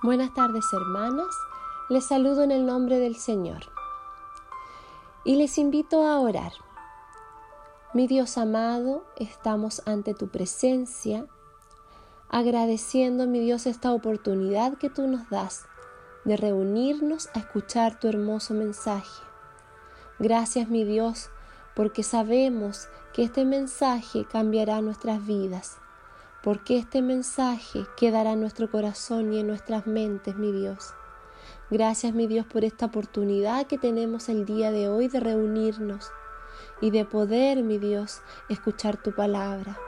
Buenas tardes hermanas, les saludo en el nombre del Señor y les invito a orar. Mi Dios amado, estamos ante tu presencia, agradeciendo, mi Dios, esta oportunidad que tú nos das de reunirnos a escuchar tu hermoso mensaje. Gracias, mi Dios, porque sabemos que este mensaje cambiará nuestras vidas porque este mensaje quedará en nuestro corazón y en nuestras mentes, mi Dios. Gracias, mi Dios, por esta oportunidad que tenemos el día de hoy de reunirnos y de poder, mi Dios, escuchar tu palabra.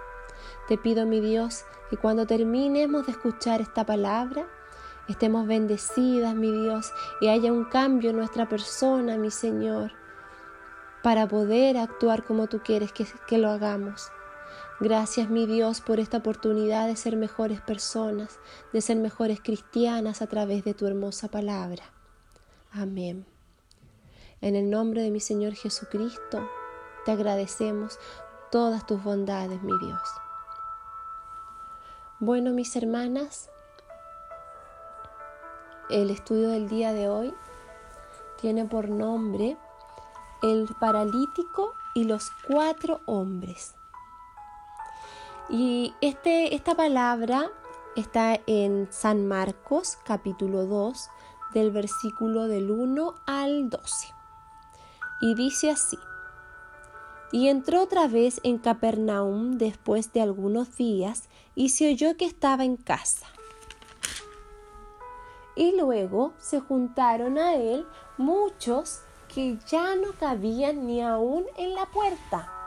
Te pido, mi Dios, que cuando terminemos de escuchar esta palabra, estemos bendecidas, mi Dios, y haya un cambio en nuestra persona, mi Señor, para poder actuar como tú quieres que, que lo hagamos. Gracias mi Dios por esta oportunidad de ser mejores personas, de ser mejores cristianas a través de tu hermosa palabra. Amén. En el nombre de mi Señor Jesucristo, te agradecemos todas tus bondades, mi Dios. Bueno, mis hermanas, el estudio del día de hoy tiene por nombre El paralítico y los cuatro hombres. Y este, esta palabra está en San Marcos capítulo 2 del versículo del 1 al 12. Y dice así. Y entró otra vez en Capernaum después de algunos días y se oyó que estaba en casa. Y luego se juntaron a él muchos que ya no cabían ni aún en la puerta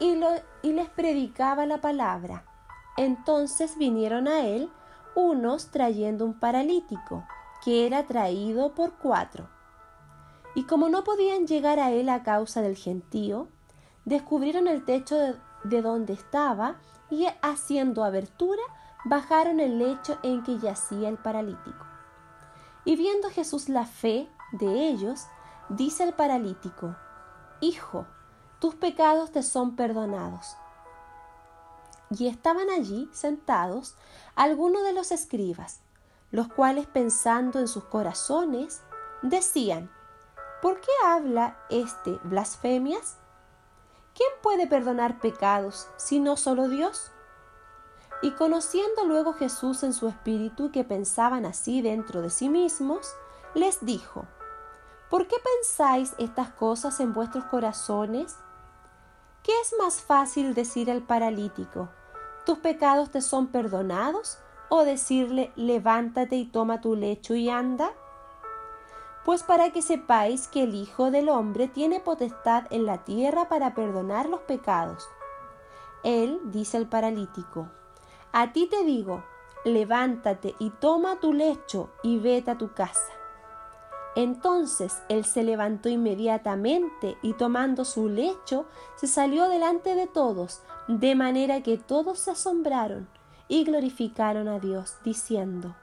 y, les predicaba la palabra. Entonces vinieron a él unos trayendo un paralítico, que era traído por cuatro. Y como no podían llegar a él a causa del gentío, descubrieron el techo de, de donde estaba y haciendo abertura, bajaron el lecho en que yacía el paralítico. Y viendo Jesús la fe de ellos, dice el paralítico, Hijo, tus pecados te son perdonados. Y estaban allí sentados algunos de los escribas, los cuales pensando en sus corazones, decían, ¿por qué habla este blasfemias? ¿Quién puede perdonar pecados si no solo Dios? Y conociendo luego Jesús en su espíritu que pensaban así dentro de sí mismos, les dijo, ¿por qué pensáis estas cosas en vuestros corazones? ¿Qué es más fácil decir al paralítico, tus pecados te son perdonados? ¿O decirle, levántate y toma tu lecho y anda? Pues para que sepáis que el Hijo del Hombre tiene potestad en la tierra para perdonar los pecados. Él dice al paralítico, a ti te digo, levántate y toma tu lecho y vete a tu casa. Entonces él se levantó inmediatamente y tomando su lecho se salió delante de todos, de manera que todos se asombraron y glorificaron a Dios, diciendo,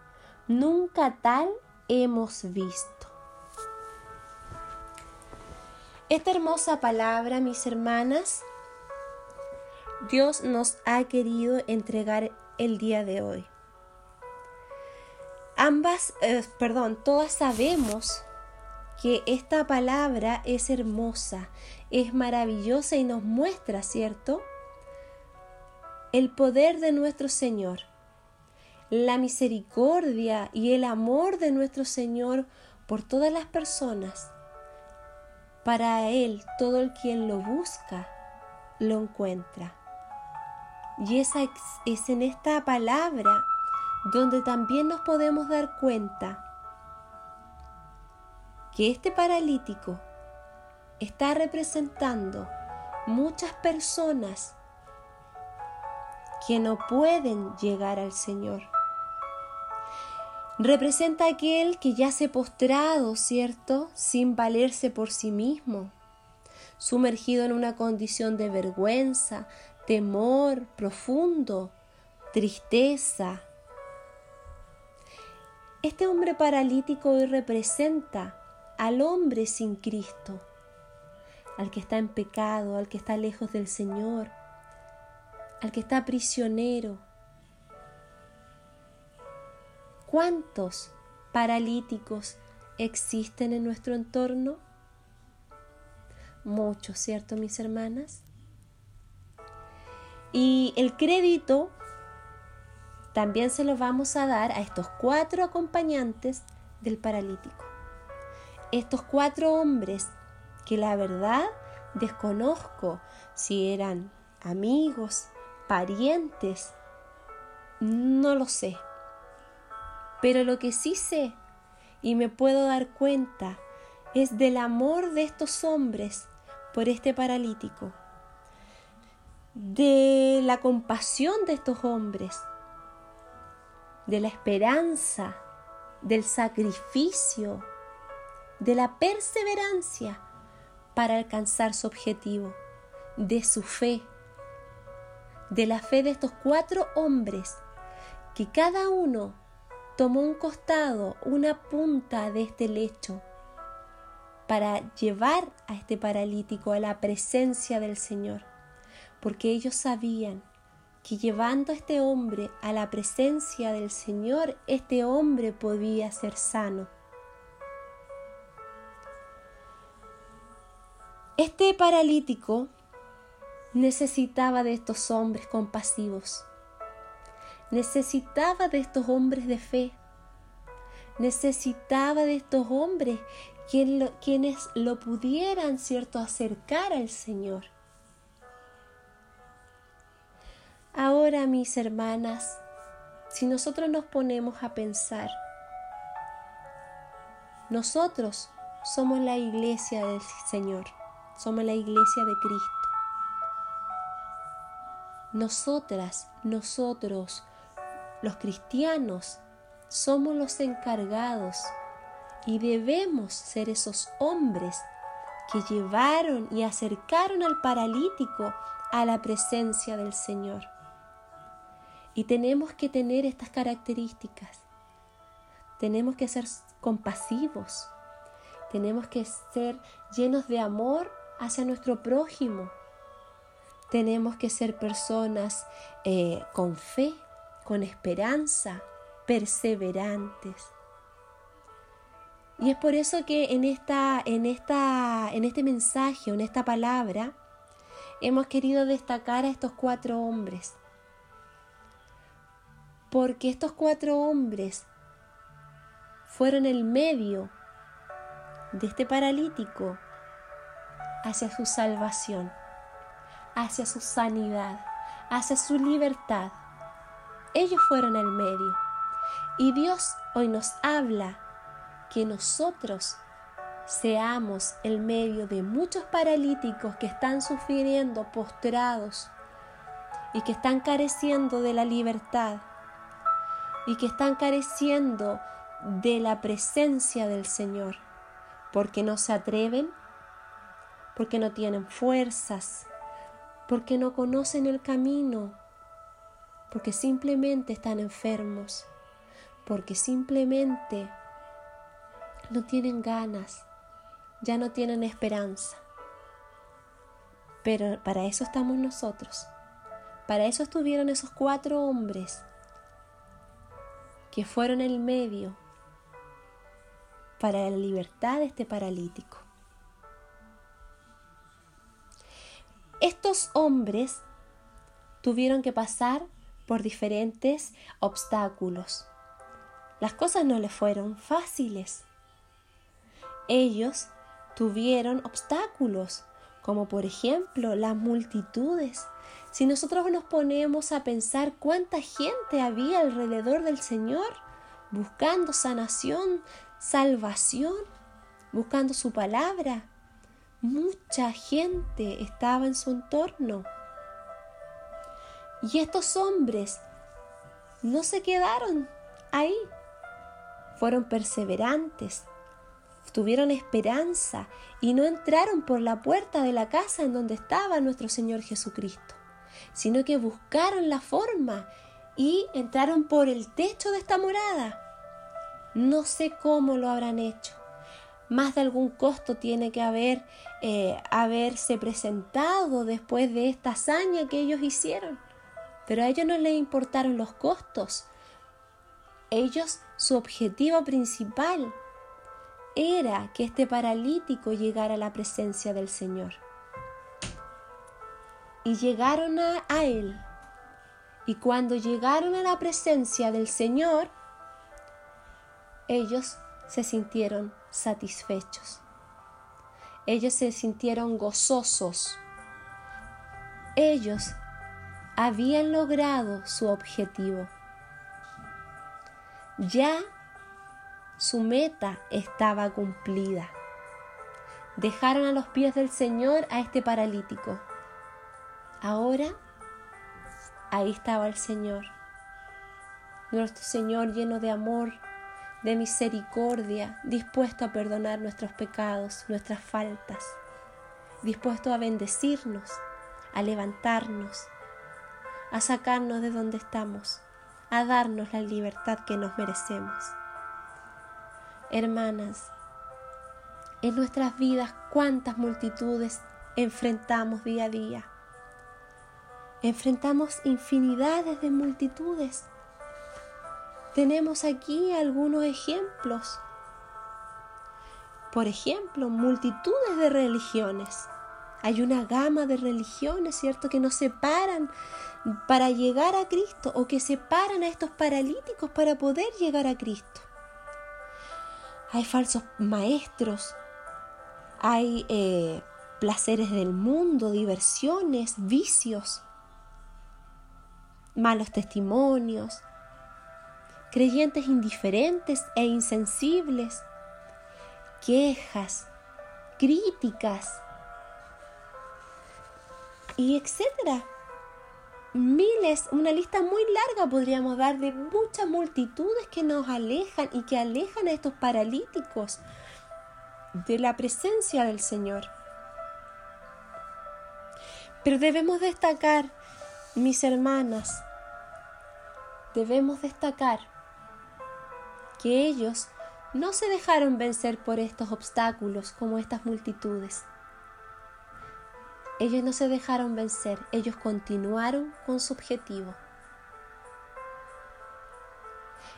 Nunca tal hemos visto. Esta hermosa palabra, mis hermanas, Dios nos ha querido entregar el día de hoy. Ambas, eh, perdón, todas sabemos que esta palabra es hermosa, es maravillosa y nos muestra, ¿cierto? El poder de nuestro Señor, la misericordia y el amor de nuestro Señor por todas las personas. Para Él, todo el quien lo busca, lo encuentra. Y esa es en esta palabra donde también nos podemos dar cuenta que este paralítico está representando muchas personas que no pueden llegar al Señor. Representa aquel que ya se postrado, ¿cierto? Sin valerse por sí mismo, sumergido en una condición de vergüenza, temor profundo, tristeza. Este hombre paralítico hoy representa al hombre sin Cristo, al que está en pecado, al que está lejos del Señor, al que está prisionero. ¿Cuántos paralíticos existen en nuestro entorno? Muchos, ¿cierto, mis hermanas? Y el crédito también se lo vamos a dar a estos cuatro acompañantes del paralítico. Estos cuatro hombres que la verdad desconozco si eran amigos, parientes, no lo sé. Pero lo que sí sé y me puedo dar cuenta es del amor de estos hombres por este paralítico, de la compasión de estos hombres, de la esperanza, del sacrificio, de la perseverancia para alcanzar su objetivo, de su fe, de la fe de estos cuatro hombres, que cada uno tomó un costado, una punta de este lecho, para llevar a este paralítico a la presencia del Señor, porque ellos sabían que llevando a este hombre a la presencia del Señor, este hombre podía ser sano. Este paralítico necesitaba de estos hombres compasivos, necesitaba de estos hombres de fe, necesitaba de estos hombres quienes lo pudieran, cierto, acercar al Señor. Ahora, mis hermanas, si nosotros nos ponemos a pensar, nosotros somos la iglesia del Señor, somos la iglesia de Cristo. Nosotras, nosotros, los cristianos, somos los encargados y debemos ser esos hombres que llevaron y acercaron al paralítico a la presencia del Señor. Y tenemos que tener estas características. Tenemos que ser compasivos. Tenemos que ser llenos de amor hacia nuestro prójimo. Tenemos que ser personas eh, con fe, con esperanza, perseverantes. Y es por eso que en, esta, en, esta, en este mensaje, en esta palabra, hemos querido destacar a estos cuatro hombres porque estos cuatro hombres fueron el medio de este paralítico hacia su salvación, hacia su sanidad, hacia su libertad. Ellos fueron el medio. Y Dios hoy nos habla que nosotros seamos el medio de muchos paralíticos que están sufriendo postrados y que están careciendo de la libertad y que están careciendo de la presencia del Señor, porque no se atreven, porque no tienen fuerzas, porque no conocen el camino, porque simplemente están enfermos, porque simplemente no tienen ganas, ya no tienen esperanza. Pero para eso estamos nosotros. Para eso estuvieron esos cuatro hombres que fueron el medio para la libertad de este paralítico. Estos hombres tuvieron que pasar por diferentes obstáculos. Las cosas no les fueron fáciles. Ellos tuvieron obstáculos, como por ejemplo las multitudes si nosotros nos ponemos a pensar cuánta gente había alrededor del Señor, buscando sanación, salvación, buscando su palabra, mucha gente estaba en su entorno. Y estos hombres no se quedaron ahí, fueron perseverantes, tuvieron esperanza y no entraron por la puerta de la casa en donde estaba nuestro Señor Jesucristo sino que buscaron la forma y entraron por el techo de esta morada. No sé cómo lo habrán hecho. Más de algún costo tiene que haber eh, haberse presentado después de esta hazaña que ellos hicieron. Pero a ellos no les importaron los costos. Ellos, su objetivo principal era que este paralítico llegara a la presencia del Señor. Y llegaron a, Él. Y cuando llegaron a la presencia del Señor, ellos se sintieron satisfechos. Ellos se sintieron gozosos. Ellos habían logrado su objetivo. Ya su meta estaba cumplida. Dejaron a los pies del Señor a este paralítico. Ahora, ahí estaba el Señor. Nuestro Señor lleno de amor, de misericordia, dispuesto a perdonar nuestros pecados, nuestras faltas, dispuesto a bendecirnos, a levantarnos, a sacarnos de donde estamos, a darnos la libertad que nos merecemos. Hermanas, en nuestras vidas cuántas multitudes enfrentamos día a día. Enfrentamos infinidades de multitudes. Tenemos aquí algunos ejemplos. Por ejemplo, multitudes de religiones. Hay una gama de religiones, ¿cierto?, que nos separan para llegar a Cristo o que separan a estos paralíticos para poder llegar a Cristo hay falsos maestros, hay eh, placeres del mundo, diversiones, vicios, malos testimonios, creyentes indiferentes e insensibles, quejas, críticas y etcétera miles, una lista muy larga podríamos dar de muchas multitudes que nos alejan y que alejan a estos paralíticos de la presencia del Señor. Pero debemos destacar, mis hermanas, debemos destacar que ellos no se dejaron vencer por estos obstáculos como estas multitudes. Ellos no se dejaron vencer, ellos continuaron con su objetivo.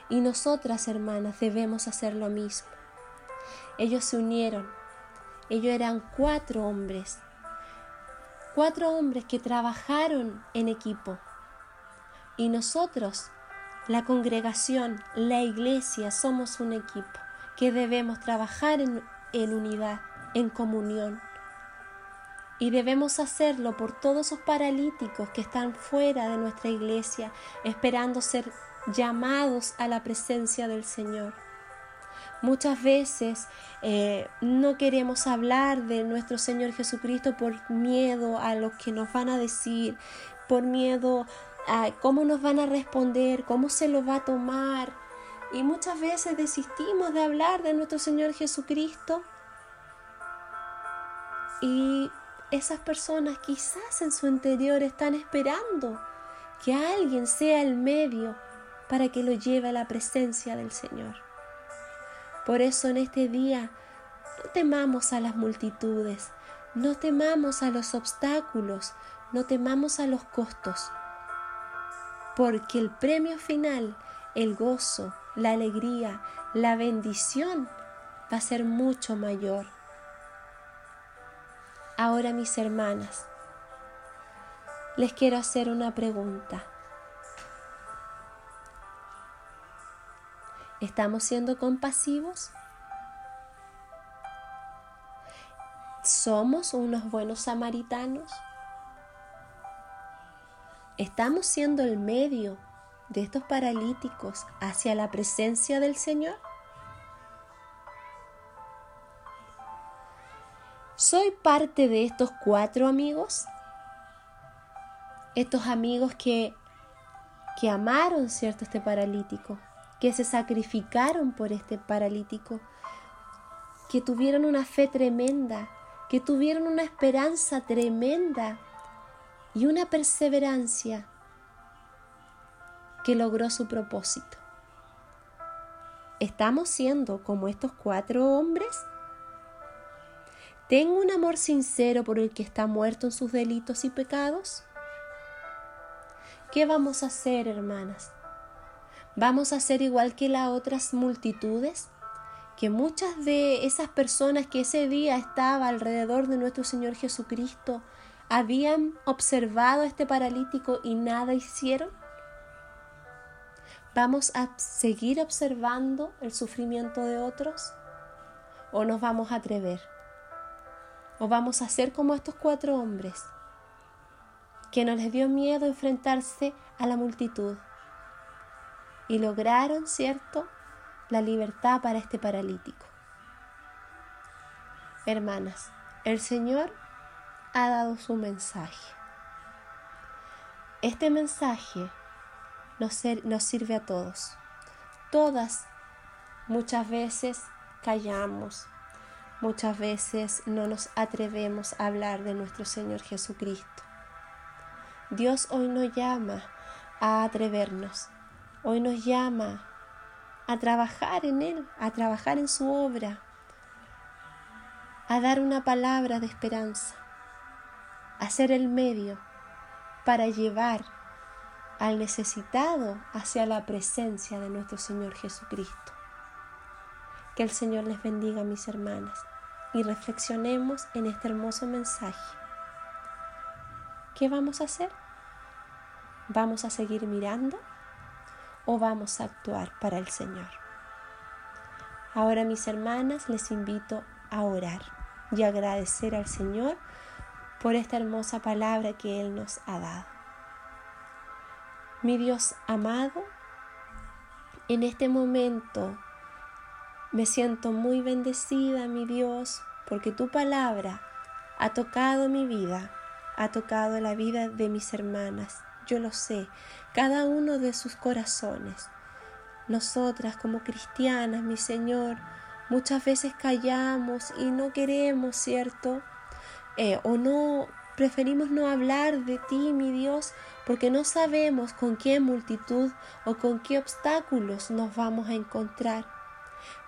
Y nosotras, hermanas, debemos hacer lo mismo. Ellos se unieron. Ellos eran cuatro hombres. Cuatro hombres que trabajaron en equipo. Y nosotros, la congregación, la iglesia, somos un equipo que debemos trabajar en, unidad, en comunión y debemos hacerlo por todos esos paralíticos que están fuera de nuestra iglesia, esperando ser llamados a la presencia del Señor. Muchas veces eh, no queremos hablar de nuestro Señor Jesucristo por miedo a lo que nos van a decir, por miedo a cómo nos van a responder, cómo se lo va a tomar. Y muchas veces desistimos de hablar de nuestro Señor Jesucristo y esas personas quizás en su interior están esperando que alguien sea el medio para que lo lleve a la presencia del Señor. Por eso en este día no temamos a las multitudes, no temamos a los obstáculos, no temamos a los costos, porque el premio final, el gozo, la alegría, la bendición va a ser mucho mayor. Ahora mis hermanas, les quiero hacer una pregunta. ¿Estamos siendo compasivos? ¿Somos unos buenos samaritanos? ¿Estamos siendo el medio de estos paralíticos hacia la presencia del Señor? ¿Soy parte de estos cuatro amigos? Estos amigos que, que amaron, ¿cierto?, este paralítico, que se sacrificaron por este paralítico, que tuvieron una fe tremenda, que tuvieron una esperanza tremenda y una perseverancia que logró su propósito. ¿Estamos siendo como estos cuatro hombres? ¿Tengo un amor sincero por el que está muerto en sus delitos y pecados? ¿Qué vamos a hacer, hermanas? ¿Vamos a ser igual que las otras multitudes? Que muchas de esas personas que ese día estaba alrededor de nuestro Señor Jesucristo habían observado a este paralítico y nada hicieron. ¿Vamos a seguir observando el sufrimiento de otros? ¿O nos vamos a atrever? ¿O vamos a ser como estos cuatro hombres que no les dio miedo enfrentarse a la multitud y lograron, cierto, la libertad para este paralítico? Hermanas, el Señor ha dado su mensaje. Este mensaje nos, sirve a todos. Todas muchas veces callamos, muchas veces no nos atrevemos a hablar de nuestro Señor Jesucristo. Dios hoy nos llama a atrevernos, hoy nos llama a trabajar en Él, a trabajar en su obra, a dar una palabra de esperanza, a ser el medio para llevar al necesitado hacia la presencia de nuestro Señor Jesucristo. Que el Señor les bendiga, mis hermanas, y reflexionemos en este hermoso mensaje. ¿Qué vamos a hacer? ¿Vamos a seguir mirando o vamos a actuar para el Señor? Ahora, mis hermanas, les invito a orar y agradecer al Señor por esta hermosa palabra que Él nos ha dado. Mi Dios amado, en este momento me siento muy bendecida, mi Dios, porque tu palabra ha tocado mi vida, ha tocado la vida de mis hermanas. Yo lo sé, cada uno de sus corazones. Nosotras como cristianas, mi Señor, muchas veces callamos y no queremos, ¿cierto? Eh, o no preferimos no hablar de ti, mi Dios, porque no sabemos con qué multitud o con qué obstáculos nos vamos a encontrar.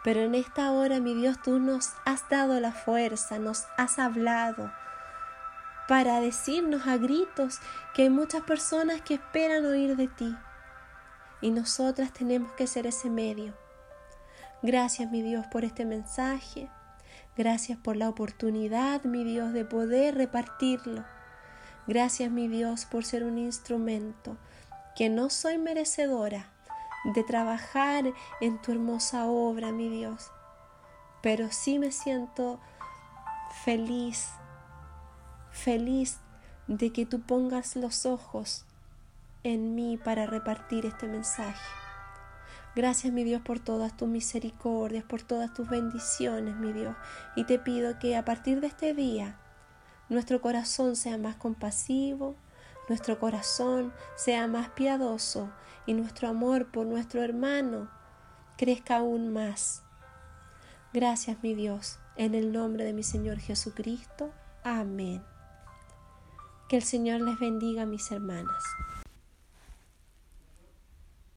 Pero en esta hora, mi Dios, tú nos has dado la fuerza, nos has hablado para decirnos a gritos que hay muchas personas que esperan oír de ti. Y nosotras tenemos que ser ese medio. Gracias, mi Dios, por este mensaje. Gracias por la oportunidad, mi Dios, de poder repartirlo. Gracias, mi Dios, por ser un instrumento que no soy merecedora de trabajar en tu hermosa obra, mi Dios. Pero sí me siento feliz, feliz de que tú pongas los ojos en mí para repartir este mensaje. Gracias, mi Dios, por todas tus misericordias, por todas tus bendiciones, mi Dios. Y te pido que a partir de este día nuestro corazón sea más compasivo, nuestro corazón sea más piadoso y nuestro amor por nuestro hermano crezca aún más. Gracias, mi Dios, en el nombre de mi Señor Jesucristo. Amén. Que el Señor les bendiga, mis hermanas.